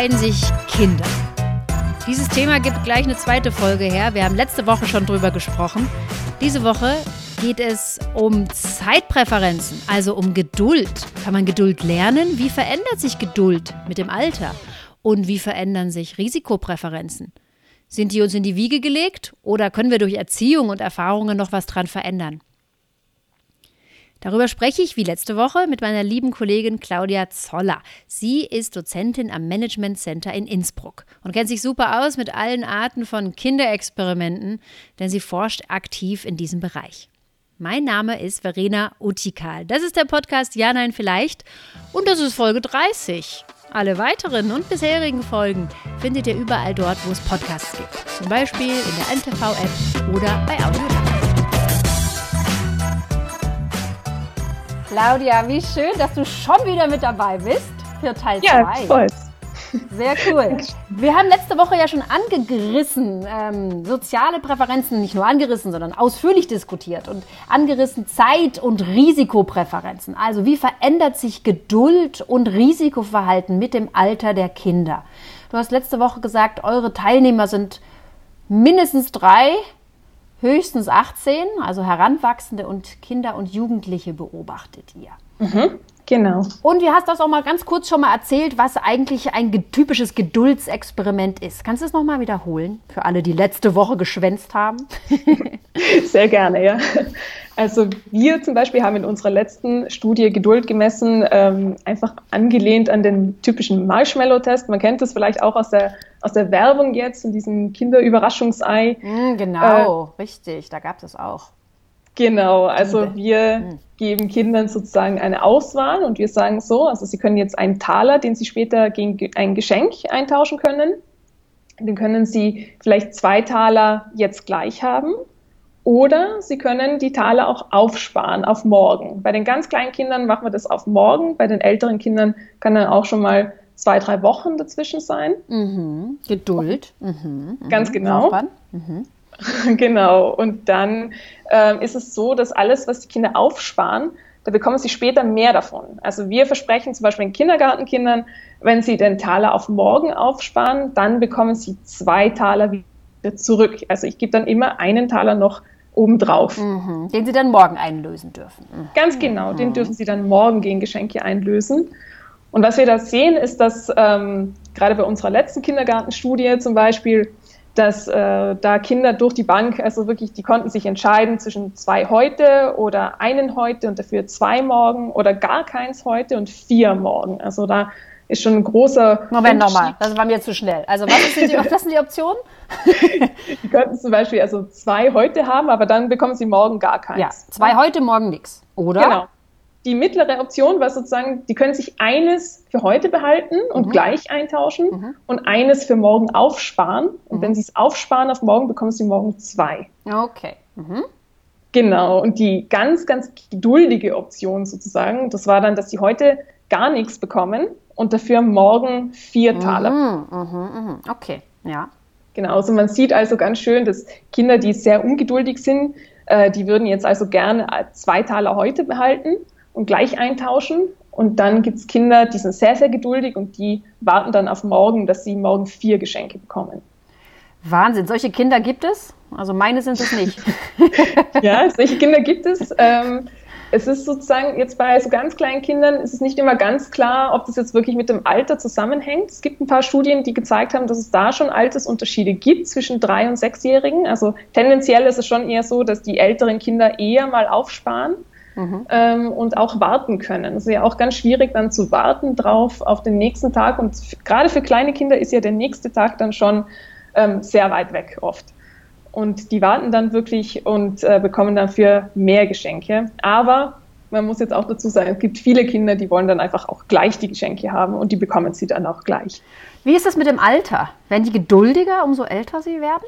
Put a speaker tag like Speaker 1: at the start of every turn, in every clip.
Speaker 1: entscheiden sich Kinder? Dieses Thema gibt gleich eine zweite Folge her. Wir haben letzte Woche schon drüber gesprochen. Diese Woche geht es um Zeitpräferenzen, also um Geduld. Kann man Geduld lernen? Wie verändert sich Geduld mit dem Alter? Und wie verändern sich Risikopräferenzen? Sind die uns in die Wiege gelegt oder können wir durch Erziehung und Erfahrungen noch was dran verändern? Darüber spreche ich wie letzte Woche mit meiner lieben Kollegin Claudia Zoller. Sie ist Dozentin am Management Center in Innsbruck und kennt sich super aus mit allen Arten von Kinderexperimenten, denn sie forscht aktiv in diesem Bereich. Mein Name ist Verena Utikal. Das ist der Podcast Ja, Nein, Vielleicht und das ist Folge 30. Alle weiteren und bisherigen Folgen findet ihr überall dort, wo es Podcasts gibt. Zum Beispiel in der NTV-App oder bei Audio. Claudia, wie schön, dass du schon wieder mit dabei bist für Teil 2. Ja, voll. Sehr cool. Wir haben letzte Woche ja schon angerissen, ähm, soziale Präferenzen, nicht nur angerissen, sondern ausführlich diskutiert und angerissen Zeit- und Risikopräferenzen. Also wie verändert sich Geduld und Risikoverhalten mit dem Alter der Kinder? Du hast letzte Woche gesagt, eure Teilnehmer sind mindestens drei höchstens 18, also Heranwachsende und Kinder und Jugendliche beobachtet ihr.
Speaker 2: Mhm, genau.
Speaker 1: Und du hast das auch mal ganz kurz schon mal erzählt, was eigentlich ein typisches Geduldsexperiment ist. Kannst du es nochmal wiederholen für alle, die letzte Woche geschwänzt haben?
Speaker 2: Sehr gerne, ja. Also wir zum Beispiel haben in unserer letzten Studie Geduld gemessen, ähm, einfach angelehnt an den typischen Marshmallow-Test. Man kennt das vielleicht auch aus der, aus der Werbung jetzt, in diesem Kinderüberraschungsei.
Speaker 1: Mm, genau, äh, richtig, da gab es auch.
Speaker 2: Genau, also wir mm. geben Kindern sozusagen eine Auswahl und wir sagen so, also sie können jetzt einen Taler, den sie später gegen ein Geschenk eintauschen können. Den können sie vielleicht zwei Taler jetzt gleich haben oder Sie können die Taler auch aufsparen auf morgen. Bei den ganz kleinen Kindern machen wir das auf morgen. Bei den älteren Kindern kann dann auch schon mal zwei, drei Wochen dazwischen sein.
Speaker 1: Mhm. Geduld. Mhm.
Speaker 2: Ganz mhm. genau. Mhm. Genau. Und dann äh, ist es so, dass alles, was die Kinder aufsparen, da bekommen sie später mehr davon. Also wir versprechen zum Beispiel den Kindergartenkindern, wenn sie den Taler auf morgen aufsparen, dann bekommen sie zwei Taler wieder zurück. Also ich gebe dann immer einen Taler noch obendrauf.
Speaker 1: Mhm. Den Sie dann morgen einlösen dürfen.
Speaker 2: Mhm. Ganz genau, den dürfen Sie dann morgen gegen Geschenke einlösen. Und was wir da sehen, ist, dass ähm, gerade bei unserer letzten Kindergartenstudie zum Beispiel, dass äh, da Kinder durch die Bank, also wirklich, die konnten sich entscheiden zwischen zwei heute oder einen heute und dafür zwei morgen oder gar keins heute und vier morgen. Also da ist schon ein großer.
Speaker 1: Moment nochmal, das war mir zu schnell. Also was, sind die, was sind die Optionen?
Speaker 2: die könnten zum Beispiel also zwei heute haben, aber dann bekommen sie morgen gar keins. Ja,
Speaker 1: zwei heute, morgen nichts, oder? Genau.
Speaker 2: Die mittlere Option war sozusagen, die können sich eines für heute behalten und mhm. gleich eintauschen mhm. und eines für morgen aufsparen. Und mhm. wenn sie es aufsparen auf morgen, bekommen sie morgen zwei.
Speaker 1: Okay. Mhm.
Speaker 2: Genau. Und die ganz, ganz geduldige Option sozusagen, das war dann, dass sie heute gar nichts bekommen und dafür morgen vier Taler. Mhm,
Speaker 1: mh, mh. Okay, ja.
Speaker 2: Genau, also man sieht also ganz schön, dass Kinder, die sehr ungeduldig sind, äh, die würden jetzt also gerne zwei Taler heute behalten und gleich eintauschen. Und dann gibt es Kinder, die sind sehr, sehr geduldig und die warten dann auf morgen, dass sie morgen vier Geschenke bekommen.
Speaker 1: Wahnsinn, solche Kinder gibt es? Also meine sind es nicht.
Speaker 2: ja, solche Kinder gibt es. Ähm, es ist sozusagen jetzt bei so ganz kleinen Kindern ist es nicht immer ganz klar, ob das jetzt wirklich mit dem Alter zusammenhängt. Es gibt ein paar Studien, die gezeigt haben, dass es da schon Altersunterschiede gibt zwischen drei und sechsjährigen. Also tendenziell ist es schon eher so, dass die älteren Kinder eher mal aufsparen. Mhm. Ähm, und auch warten können. Es ist ja auch ganz schwierig, dann zu warten drauf auf den nächsten Tag. Und gerade für kleine Kinder ist ja der nächste Tag dann schon ähm, sehr weit weg oft. Und die warten dann wirklich und äh, bekommen dafür mehr Geschenke. Aber man muss jetzt auch dazu sagen, es gibt viele Kinder, die wollen dann einfach auch gleich die Geschenke haben und die bekommen sie dann auch gleich.
Speaker 1: Wie ist das mit dem Alter? Werden die geduldiger, umso älter sie werden?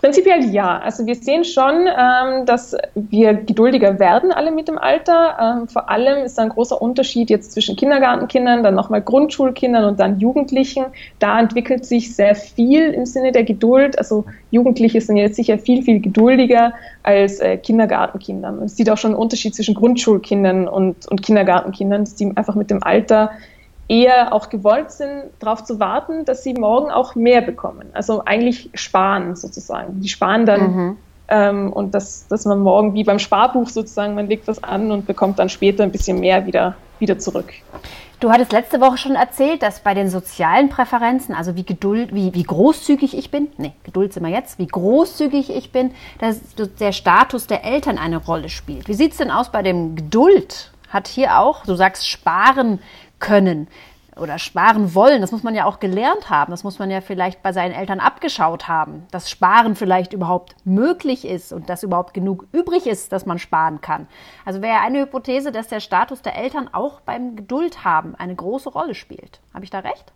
Speaker 2: Prinzipiell ja. Also wir sehen schon, ähm, dass wir geduldiger werden alle mit dem Alter. Ähm, vor allem ist da ein großer Unterschied jetzt zwischen Kindergartenkindern, dann nochmal Grundschulkindern und dann Jugendlichen. Da entwickelt sich sehr viel im Sinne der Geduld. Also Jugendliche sind jetzt sicher viel, viel geduldiger als äh, Kindergartenkinder. Man sieht auch schon einen Unterschied zwischen Grundschulkindern und, und Kindergartenkindern, dass die einfach mit dem Alter eher auch gewollt sind, darauf zu warten, dass sie morgen auch mehr bekommen. Also eigentlich sparen sozusagen. Die sparen dann mhm. ähm, und dass, dass man morgen wie beim Sparbuch sozusagen, man legt was an und bekommt dann später ein bisschen mehr wieder, wieder zurück.
Speaker 1: Du hattest letzte Woche schon erzählt, dass bei den sozialen Präferenzen, also wie geduld, wie, wie großzügig ich bin, nee, Geduld sind wir jetzt, wie großzügig ich bin, dass der Status der Eltern eine Rolle spielt. Wie sieht es denn aus bei dem Geduld? Hat hier auch, du sagst, sparen können oder sparen wollen. Das muss man ja auch gelernt haben. Das muss man ja vielleicht bei seinen Eltern abgeschaut haben, dass Sparen vielleicht überhaupt möglich ist und dass überhaupt genug übrig ist, dass man sparen kann. Also wäre eine Hypothese, dass der Status der Eltern auch beim Geduld haben eine große Rolle spielt. Habe ich da recht?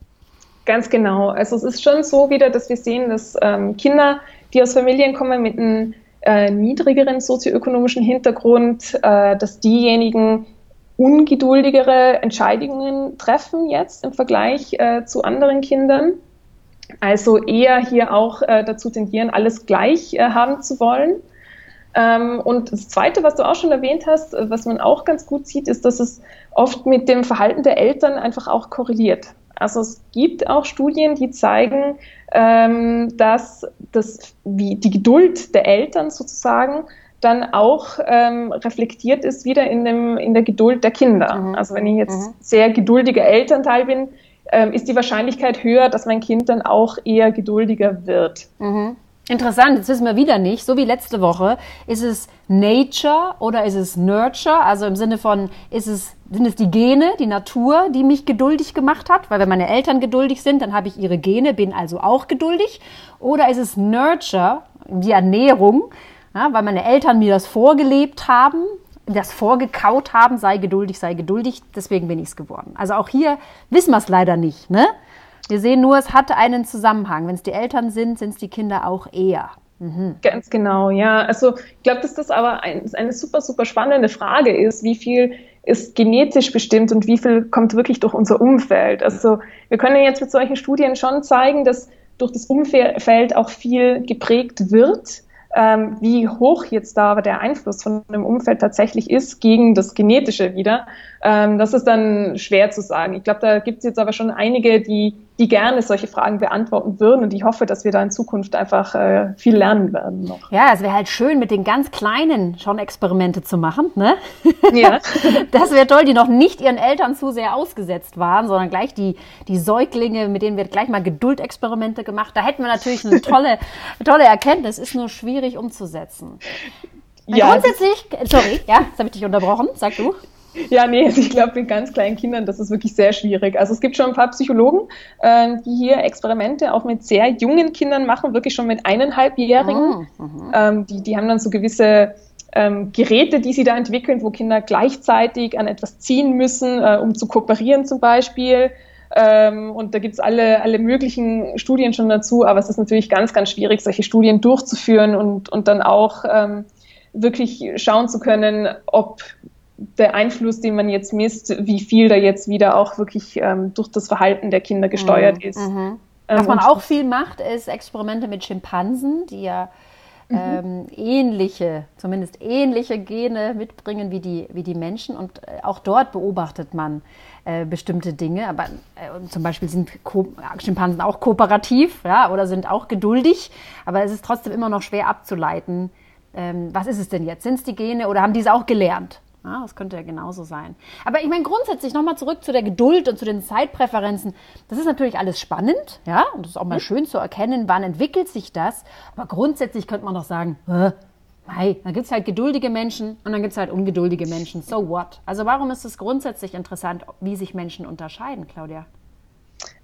Speaker 2: Ganz genau. Also es ist schon so wieder, dass wir sehen, dass ähm, Kinder, die aus Familien kommen mit einem äh, niedrigeren sozioökonomischen Hintergrund, äh, dass diejenigen, ungeduldigere Entscheidungen treffen jetzt im Vergleich äh, zu anderen Kindern. Also eher hier auch äh, dazu tendieren, alles gleich äh, haben zu wollen. Ähm, und das Zweite, was du auch schon erwähnt hast, äh, was man auch ganz gut sieht, ist, dass es oft mit dem Verhalten der Eltern einfach auch korreliert. Also es gibt auch Studien, die zeigen, ähm, dass das, wie die Geduld der Eltern sozusagen dann auch ähm, reflektiert ist wieder in, dem, in der Geduld der Kinder. Mhm. Also wenn ich jetzt mhm. sehr geduldiger Elternteil bin, ähm, ist die Wahrscheinlichkeit höher, dass mein Kind dann auch eher geduldiger wird.
Speaker 1: Mhm. Interessant, jetzt wissen wir wieder nicht, so wie letzte Woche, ist es Nature oder ist es Nurture? Also im Sinne von, ist es, sind es die Gene, die Natur, die mich geduldig gemacht hat? Weil wenn meine Eltern geduldig sind, dann habe ich ihre Gene, bin also auch geduldig. Oder ist es Nurture, die Ernährung, ja, weil meine Eltern mir das vorgelebt haben, das vorgekaut haben, sei geduldig, sei geduldig, deswegen bin ich es geworden. Also auch hier wissen wir es leider nicht. Ne? Wir sehen nur, es hat einen Zusammenhang. Wenn es die Eltern sind, sind es die Kinder auch eher.
Speaker 2: Mhm. Ganz genau, ja. Also ich glaube, dass das aber ein, eine super, super spannende Frage ist, wie viel ist genetisch bestimmt und wie viel kommt wirklich durch unser Umfeld. Also wir können jetzt mit solchen Studien schon zeigen, dass durch das Umfeld auch viel geprägt wird ähm, wie hoch jetzt da aber der Einfluss von dem Umfeld tatsächlich ist gegen das Genetische wieder, ähm, das ist dann schwer zu sagen. Ich glaube, da gibt es jetzt aber schon einige, die die gerne solche Fragen beantworten würden. Und ich hoffe, dass wir da in Zukunft einfach äh, viel lernen werden noch.
Speaker 1: Ja, es wäre halt schön, mit den ganz Kleinen schon Experimente zu machen. Ne? Ja. das wäre toll, die noch nicht ihren Eltern zu sehr ausgesetzt waren, sondern gleich die, die Säuglinge, mit denen wird gleich mal Geduldexperimente gemacht. Da hätten wir natürlich eine tolle, tolle Erkenntnis. Ist nur schwierig umzusetzen. Ja, grundsätzlich, sorry, ja, jetzt habe ich dich unterbrochen, sag du.
Speaker 2: Ja, nee, also ich glaube, mit ganz kleinen Kindern, das ist wirklich sehr schwierig. Also es gibt schon ein paar Psychologen, äh, die hier Experimente auch mit sehr jungen Kindern machen, wirklich schon mit eineinhalbjährigen. Oh, ähm, die, die haben dann so gewisse ähm, Geräte, die sie da entwickeln, wo Kinder gleichzeitig an etwas ziehen müssen, äh, um zu kooperieren zum Beispiel. Ähm, und da gibt es alle, alle möglichen Studien schon dazu, aber es ist natürlich ganz, ganz schwierig, solche Studien durchzuführen und, und dann auch ähm, wirklich schauen zu können, ob der Einfluss, den man jetzt misst, wie viel da jetzt wieder auch wirklich ähm, durch das Verhalten der Kinder gesteuert mhm. ist.
Speaker 1: Mhm. Ähm, Was man auch viel macht, ist Experimente mit Schimpansen, die ja mhm. ähm, ähnliche, zumindest ähnliche Gene mitbringen wie die, wie die Menschen. Und äh, auch dort beobachtet man äh, bestimmte Dinge. Aber äh, zum Beispiel sind Ko Schimpansen auch kooperativ ja, oder sind auch geduldig. Aber es ist trotzdem immer noch schwer abzuleiten, ähm, was ist es denn jetzt? Sind es die Gene oder haben die es auch gelernt? Ja, das könnte ja genauso sein. Aber ich meine, grundsätzlich nochmal zurück zu der Geduld und zu den Zeitpräferenzen. Das ist natürlich alles spannend, ja, und das ist auch mal mhm. schön zu erkennen, wann entwickelt sich das. Aber grundsätzlich könnte man doch sagen, Hey, da gibt es halt geduldige Menschen und dann gibt es halt ungeduldige Menschen. So what? Also warum ist es grundsätzlich interessant, wie sich Menschen unterscheiden, Claudia?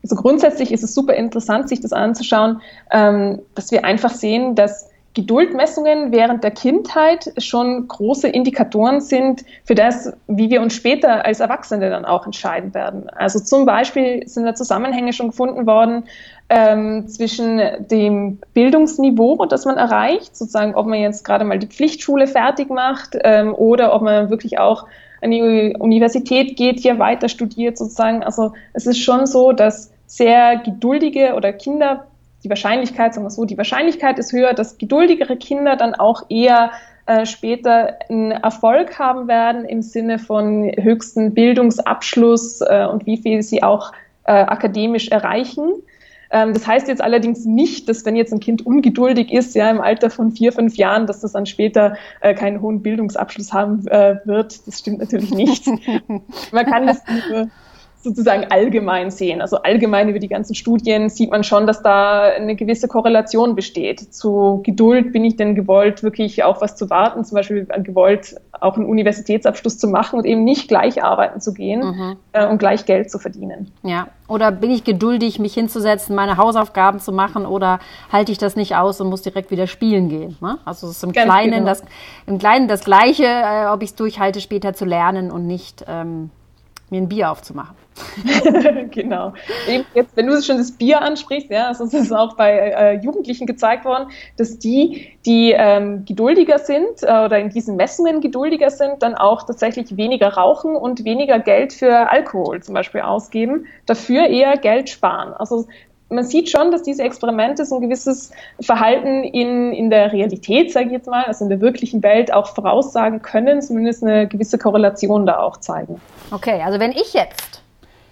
Speaker 2: Also grundsätzlich ist es super interessant, sich das anzuschauen, ähm, dass wir einfach sehen, dass Geduldmessungen während der Kindheit schon große Indikatoren sind für das, wie wir uns später als Erwachsene dann auch entscheiden werden. Also zum Beispiel sind da Zusammenhänge schon gefunden worden ähm, zwischen dem Bildungsniveau, das man erreicht, sozusagen, ob man jetzt gerade mal die Pflichtschule fertig macht ähm, oder ob man wirklich auch an die Universität geht, hier weiter studiert sozusagen. Also es ist schon so, dass sehr geduldige oder Kinder die Wahrscheinlichkeit, sagen wir so, die Wahrscheinlichkeit ist höher, dass geduldigere Kinder dann auch eher äh, später einen Erfolg haben werden im Sinne von höchsten Bildungsabschluss äh, und wie viel sie auch äh, akademisch erreichen. Ähm, das heißt jetzt allerdings nicht, dass wenn jetzt ein Kind ungeduldig ist, ja im Alter von vier, fünf Jahren, dass das dann später äh, keinen hohen Bildungsabschluss haben äh, wird. Das stimmt natürlich nicht. Man kann das nur sozusagen allgemein sehen. Also allgemein über die ganzen Studien sieht man schon, dass da eine gewisse Korrelation besteht. Zu Geduld bin ich denn gewollt, wirklich auch was zu warten, zum Beispiel gewollt, auch einen Universitätsabschluss zu machen und eben nicht gleich arbeiten zu gehen mhm. äh, und gleich Geld zu verdienen.
Speaker 1: Ja, oder bin ich geduldig, mich hinzusetzen, meine Hausaufgaben zu machen oder halte ich das nicht aus und muss direkt wieder spielen gehen? Ne? Also es ist im Kleinen, genau. das, im Kleinen das Gleiche, äh, ob ich es durchhalte, später zu lernen und nicht ähm, mir ein Bier aufzumachen.
Speaker 2: genau. Eben jetzt, wenn du schon das Bier ansprichst, ja, also es auch bei äh, Jugendlichen gezeigt worden, dass die, die ähm, geduldiger sind äh, oder in diesen Messungen geduldiger sind, dann auch tatsächlich weniger rauchen und weniger Geld für Alkohol zum Beispiel ausgeben, dafür eher Geld sparen. Also man sieht schon, dass diese Experimente so ein gewisses Verhalten in, in der Realität, sage ich jetzt mal, also in der wirklichen Welt auch voraussagen können, zumindest eine gewisse Korrelation da auch zeigen.
Speaker 1: Okay, also wenn ich jetzt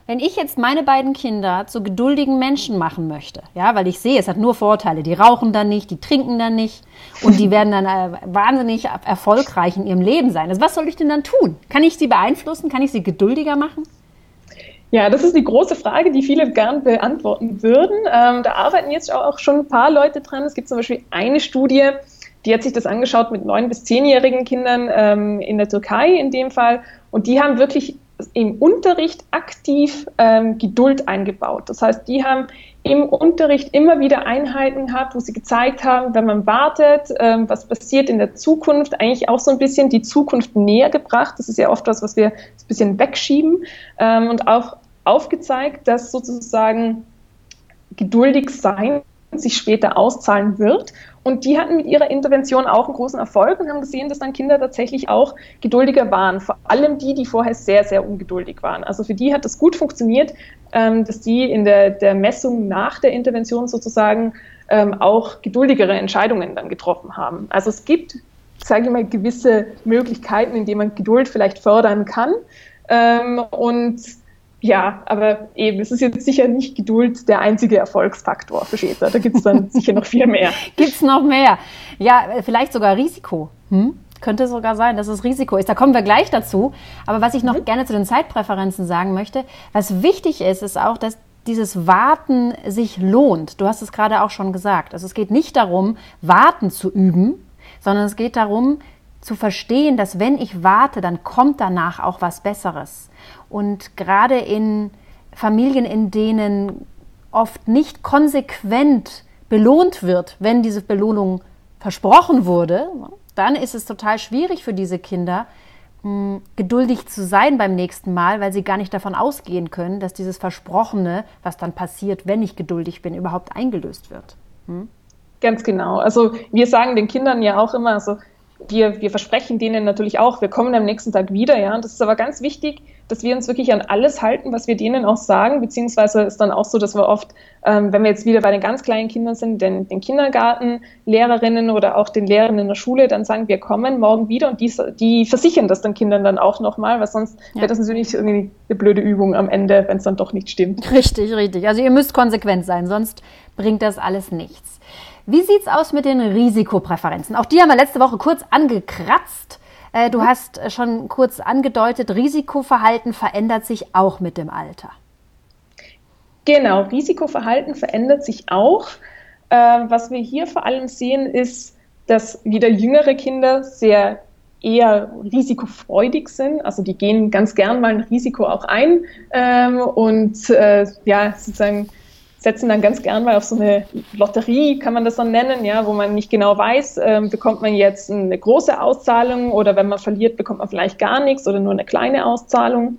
Speaker 1: wenn ich jetzt meine beiden Kinder zu geduldigen Menschen machen möchte, ja, weil ich sehe, es hat nur Vorteile. Die rauchen dann nicht, die trinken dann nicht und die werden dann äh, wahnsinnig erfolgreich in ihrem Leben sein. Also was soll ich denn dann tun? Kann ich sie beeinflussen? Kann ich sie geduldiger machen?
Speaker 2: Ja, das ist die große Frage, die viele gern beantworten würden. Ähm, da arbeiten jetzt auch schon ein paar Leute dran. Es gibt zum Beispiel eine Studie, die hat sich das angeschaut mit neun bis zehnjährigen Kindern ähm, in der Türkei in dem Fall. Und die haben wirklich im Unterricht aktiv ähm, Geduld eingebaut. Das heißt, die haben im Unterricht immer wieder Einheiten gehabt, wo sie gezeigt haben, wenn man wartet, ähm, was passiert in der Zukunft, eigentlich auch so ein bisschen die Zukunft näher gebracht. Das ist ja oft was, was wir ein bisschen wegschieben ähm, und auch aufgezeigt, dass sozusagen geduldig sein sich später auszahlen wird. Und die hatten mit ihrer Intervention auch einen großen Erfolg und haben gesehen, dass dann Kinder tatsächlich auch geduldiger waren. Vor allem die, die vorher sehr, sehr ungeduldig waren. Also für die hat das gut funktioniert, ähm, dass die in der, der Messung nach der Intervention sozusagen ähm, auch geduldigere Entscheidungen dann getroffen haben. Also es gibt, sage ich mal, gewisse Möglichkeiten, in denen man Geduld vielleicht fördern kann. Ähm, und ja, aber eben, es ist jetzt sicher nicht Geduld der einzige Erfolgsfaktor für Schäfer. Da gibt es dann sicher noch viel mehr.
Speaker 1: Gibt es noch mehr? Ja, vielleicht sogar Risiko. Hm? Könnte sogar sein, dass es Risiko ist. Da kommen wir gleich dazu. Aber was ich noch mhm. gerne zu den Zeitpräferenzen sagen möchte, was wichtig ist, ist auch, dass dieses Warten sich lohnt. Du hast es gerade auch schon gesagt. Also es geht nicht darum, Warten zu üben, sondern es geht darum, zu verstehen, dass wenn ich warte, dann kommt danach auch was Besseres. Und gerade in Familien, in denen oft nicht konsequent belohnt wird, wenn diese Belohnung versprochen wurde, dann ist es total schwierig für diese Kinder, hm, geduldig zu sein beim nächsten Mal, weil sie gar nicht davon ausgehen können, dass dieses Versprochene, was dann passiert, wenn ich geduldig bin, überhaupt eingelöst wird. Hm?
Speaker 2: Ganz genau. Also wir sagen den Kindern ja auch immer, also wir, wir versprechen denen natürlich auch, wir kommen am nächsten Tag wieder, ja. Und das ist aber ganz wichtig, dass wir uns wirklich an alles halten, was wir denen auch sagen, beziehungsweise ist dann auch so, dass wir oft, ähm, wenn wir jetzt wieder bei den ganz kleinen Kindern sind, den, den Kindergartenlehrerinnen oder auch den Lehrern in der Schule, dann sagen, wir kommen morgen wieder und die, die versichern das den Kindern dann auch nochmal, weil sonst ja. wäre das natürlich irgendwie eine blöde Übung am Ende, wenn es dann doch nicht stimmt.
Speaker 1: Richtig, richtig. Also ihr müsst konsequent sein, sonst bringt das alles nichts. Wie sieht es aus mit den Risikopräferenzen? Auch die haben wir letzte Woche kurz angekratzt. Äh, du hast äh, schon kurz angedeutet, Risikoverhalten verändert sich auch mit dem Alter.
Speaker 2: Genau, Risikoverhalten verändert sich auch. Äh, was wir hier vor allem sehen, ist, dass wieder jüngere Kinder sehr eher risikofreudig sind. Also die gehen ganz gern mal ein Risiko auch ein ähm, und äh, ja, sozusagen setzen dann ganz gern mal auf so eine Lotterie, kann man das dann nennen, ja, wo man nicht genau weiß, ähm, bekommt man jetzt eine große Auszahlung oder wenn man verliert, bekommt man vielleicht gar nichts oder nur eine kleine Auszahlung.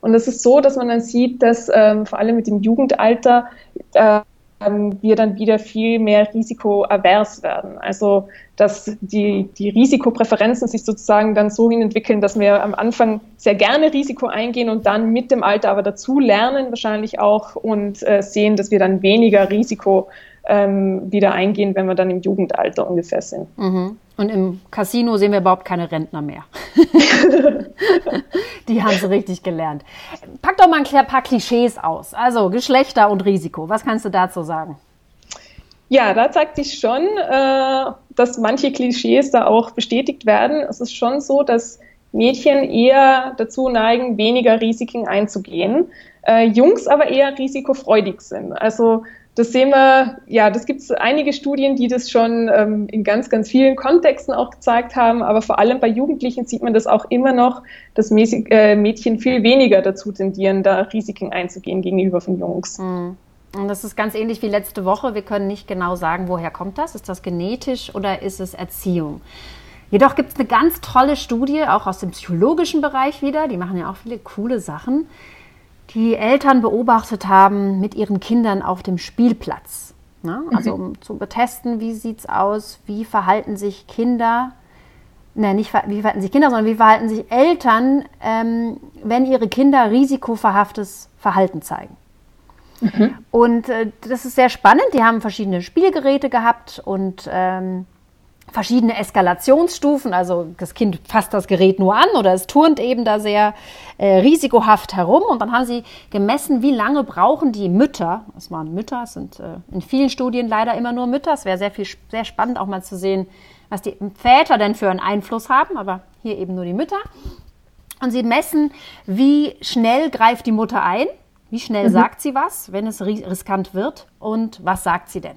Speaker 2: Und es ist so, dass man dann sieht, dass ähm, vor allem mit dem Jugendalter äh, wir dann wieder viel mehr risikoavers werden. Also dass die, die Risikopräferenzen sich sozusagen dann so hin entwickeln, dass wir am Anfang sehr gerne Risiko eingehen und dann mit dem Alter aber dazu lernen wahrscheinlich auch und äh, sehen, dass wir dann weniger Risiko ähm, wieder eingehen, wenn wir dann im Jugendalter ungefähr sind.
Speaker 1: Mhm. Und im Casino sehen wir überhaupt keine Rentner mehr. Die haben sie richtig gelernt. Pack doch mal ein paar Klischees aus. Also Geschlechter und Risiko. Was kannst du dazu sagen?
Speaker 2: Ja, da zeigt sich schon, äh, dass manche Klischees da auch bestätigt werden. Es ist schon so, dass Mädchen eher dazu neigen, weniger Risiken einzugehen, äh, Jungs aber eher risikofreudig sind. Also das sehen wir, ja, das gibt es einige Studien, die das schon ähm, in ganz, ganz vielen Kontexten auch gezeigt haben, aber vor allem bei Jugendlichen sieht man das auch immer noch, dass Mäßig, äh, Mädchen viel weniger dazu tendieren, da Risiken einzugehen gegenüber von Jungs.
Speaker 1: Mhm. Und das ist ganz ähnlich wie letzte Woche. Wir können nicht genau sagen, woher kommt das? Ist das genetisch oder ist es Erziehung? Jedoch gibt es eine ganz tolle Studie, auch aus dem psychologischen Bereich wieder. Die machen ja auch viele coole Sachen die Eltern beobachtet haben mit ihren Kindern auf dem Spielplatz. Ne? Also mhm. um zu betesten, wie sieht es aus, wie verhalten sich Kinder, ne, nicht wie verhalten sich Kinder, sondern wie verhalten sich Eltern, ähm, wenn ihre Kinder risikoverhaftes Verhalten zeigen. Mhm. Und äh, das ist sehr spannend. Die haben verschiedene Spielgeräte gehabt und ähm, verschiedene Eskalationsstufen. Also das Kind fasst das Gerät nur an oder es turnt eben da sehr äh, risikohaft herum. Und dann haben sie gemessen, wie lange brauchen die Mütter, das waren Mütter, es sind äh, in vielen Studien leider immer nur Mütter. Es wäre sehr, viel, sehr spannend auch mal zu sehen, was die Väter denn für einen Einfluss haben, aber hier eben nur die Mütter. Und sie messen, wie schnell greift die Mutter ein, wie schnell mhm. sagt sie was, wenn es riskant wird und was sagt sie denn.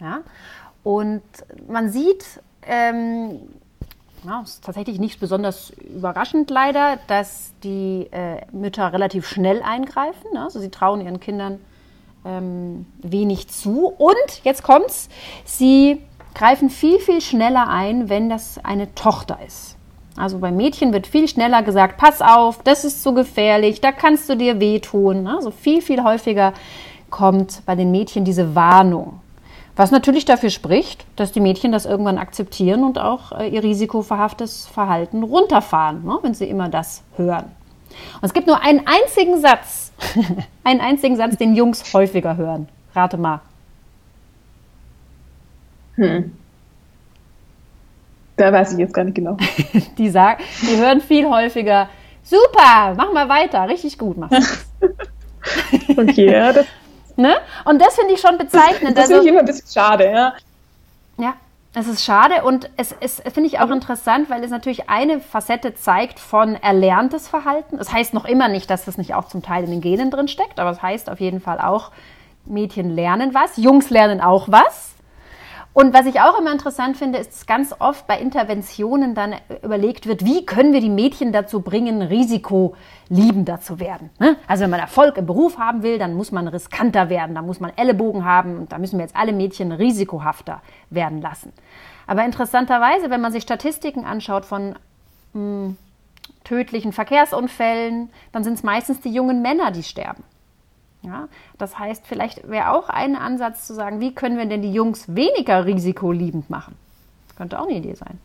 Speaker 1: Ja? Und man sieht, ähm, ja, ist tatsächlich nicht besonders überraschend leider, dass die äh, Mütter relativ schnell eingreifen. Ne? Also sie trauen ihren Kindern ähm, wenig zu. Und jetzt kommt's, sie greifen viel, viel schneller ein, wenn das eine Tochter ist. Also bei Mädchen wird viel schneller gesagt, pass auf, das ist zu gefährlich, da kannst du dir wehtun. Also viel, viel häufiger kommt bei den Mädchen diese Warnung. Was natürlich dafür spricht, dass die Mädchen das irgendwann akzeptieren und auch äh, ihr risikoverhaftes Verhalten runterfahren, ne, wenn sie immer das hören. Und es gibt nur einen einzigen Satz, einen einzigen Satz, den Jungs häufiger hören. Rate mal.
Speaker 2: Hm. Da weiß ich jetzt gar nicht genau.
Speaker 1: die, sagen, die hören viel häufiger, super, mach mal weiter, richtig gut machst du
Speaker 2: das. okay, ja, das
Speaker 1: Ne? Und das finde ich schon bezeichnend.
Speaker 2: Das, das finde ich immer ein bisschen schade, ja.
Speaker 1: Ja, es ist schade und es, es finde ich auch interessant, weil es natürlich eine Facette zeigt von erlerntes Verhalten. Es das heißt noch immer nicht, dass das nicht auch zum Teil in den Genen drin steckt, aber es das heißt auf jeden Fall auch, Mädchen lernen was, Jungs lernen auch was. Und was ich auch immer interessant finde, ist, dass ganz oft bei Interventionen dann überlegt wird, wie können wir die Mädchen dazu bringen, risikoliebender zu werden. Ne? Also wenn man Erfolg im Beruf haben will, dann muss man riskanter werden, dann muss man Ellenbogen haben und da müssen wir jetzt alle Mädchen risikohafter werden lassen. Aber interessanterweise, wenn man sich Statistiken anschaut von mh, hm, tödlichen Verkehrsunfällen, dann sind es meistens die jungen Männer, die sterben. Ja, das heißt, vielleicht wäre auch ein Ansatz zu sagen, wie können wir denn die Jungs weniger risikoliebend machen? Könnte auch eine Idee sein.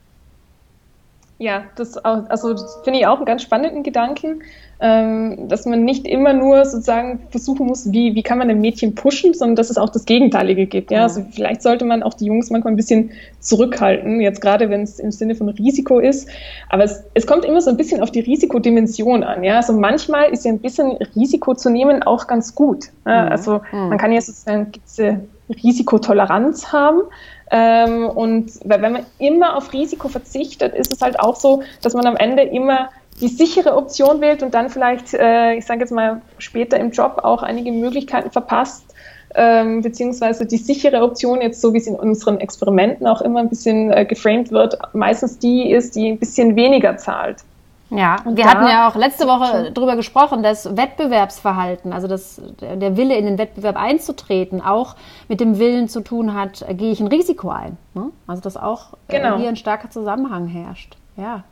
Speaker 2: Ja, das, also das finde ich auch einen ganz spannenden Gedanken, ähm, dass man nicht immer nur sozusagen versuchen muss, wie, wie kann man ein Mädchen pushen, sondern dass es auch das Gegenteilige gibt. Ja? Also vielleicht sollte man auch die Jungs manchmal ein bisschen zurückhalten, jetzt gerade wenn es im Sinne von Risiko ist. Aber es, es kommt immer so ein bisschen auf die Risikodimension an. Ja? Also manchmal ist ja ein bisschen Risiko zu nehmen auch ganz gut. Ja? Mhm. Also mhm. man kann ja sozusagen diese Risikotoleranz haben. Ähm, und weil wenn man immer auf Risiko verzichtet, ist es halt auch so, dass man am Ende immer die sichere Option wählt und dann vielleicht, äh, ich sage jetzt mal, später im Job auch einige Möglichkeiten verpasst, ähm, beziehungsweise die sichere Option jetzt, so wie es in unseren Experimenten auch immer ein bisschen äh, geframed wird, meistens die ist, die ein bisschen weniger zahlt.
Speaker 1: Ja, und wir hatten ja auch letzte Woche darüber gesprochen, dass Wettbewerbsverhalten, also dass der Wille in den Wettbewerb einzutreten, auch mit dem Willen zu tun hat, gehe ich ein Risiko ein. Ne? Also dass auch äh, genau. hier ein starker Zusammenhang herrscht. Ja.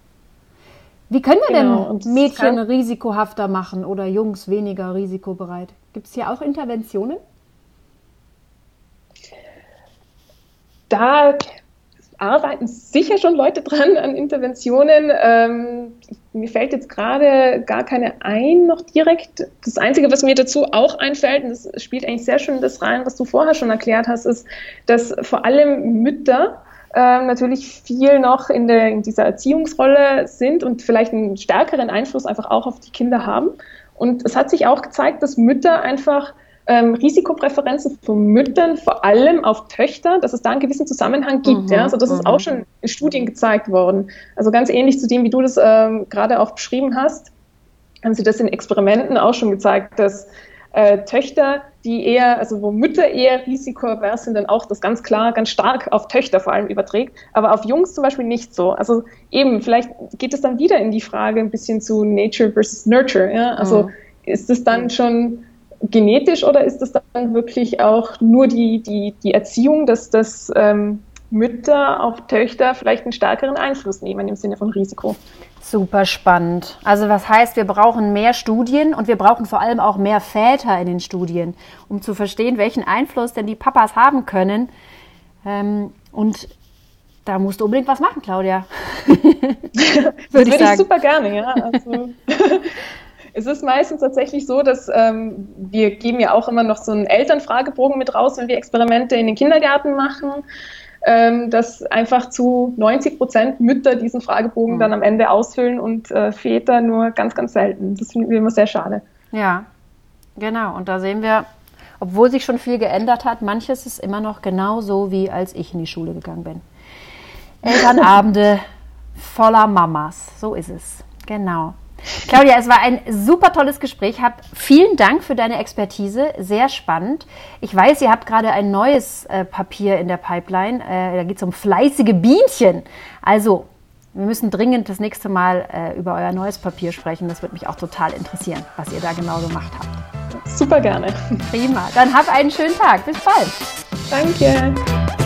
Speaker 1: Wie können wir genau. denn Mädchen risikohafter machen oder Jungs weniger risikobereit? Gibt es hier auch Interventionen?
Speaker 2: Da arbeiten sicher schon Leute dran an Interventionen. Ähm, mir fällt jetzt gerade gar keine ein, noch direkt. Das Einzige, was mir dazu auch einfällt, und das spielt eigentlich sehr schön das rein, was du vorher schon erklärt hast, ist, dass vor allem Mütter ähm, natürlich viel noch in, der, in dieser Erziehungsrolle sind und vielleicht einen stärkeren Einfluss einfach auch auf die Kinder haben. Und es hat sich auch gezeigt, dass Mütter einfach ähm, Risikopräferenzen von Müttern, vor allem auf Töchter, dass es da einen gewissen Zusammenhang gibt. Mhm, ja? Also das ist auch mhm. schon in Studien gezeigt worden. Also ganz ähnlich zu dem, wie du das ähm, gerade auch beschrieben hast, haben sie das in Experimenten auch schon gezeigt, dass äh, Töchter, die eher, also wo Mütter eher risikoavers sind, dann auch das ganz klar, ganz stark auf Töchter vor allem überträgt, aber auf Jungs zum Beispiel nicht so. Also eben, vielleicht geht es dann wieder in die Frage ein bisschen zu Nature versus Nurture. Ja? Also mhm. ist es dann schon genetisch oder ist es dann wirklich auch nur die, die, die Erziehung, dass das ähm, Mütter auf Töchter vielleicht einen stärkeren Einfluss nehmen im Sinne von Risiko?
Speaker 1: Super spannend. Also was heißt, wir brauchen mehr Studien und wir brauchen vor allem auch mehr Väter in den Studien, um zu verstehen, welchen Einfluss denn die Papas haben können. Ähm, und da musst du unbedingt was machen, Claudia.
Speaker 2: Würde ich, würde ich super gerne, ja. Also, Es ist meistens tatsächlich so, dass ähm, wir geben ja auch immer noch so einen Elternfragebogen mit raus, wenn wir Experimente in den Kindergärten machen, ähm, dass einfach zu 90 Prozent Mütter diesen Fragebogen mhm. dann am Ende ausfüllen und äh, Väter nur ganz, ganz selten. Das finden wir immer sehr schade.
Speaker 1: Ja, genau. Und da sehen wir, obwohl sich schon viel geändert hat, manches ist immer noch genau so, wie als ich in die Schule gegangen bin. Elternabende voller Mamas, so ist es. Genau. Claudia, es war ein super tolles Gespräch. Hab vielen Dank für deine Expertise. Sehr spannend. Ich weiß, ihr habt gerade ein neues äh, Papier in der Pipeline. Äh, da geht es um fleißige Bienchen. Also, wir müssen dringend das nächste Mal äh, über euer neues Papier sprechen. Das würde mich auch total interessieren, was ihr da genau gemacht habt.
Speaker 2: Super gerne.
Speaker 1: Prima. Dann hab einen schönen Tag. Bis bald.
Speaker 2: Danke.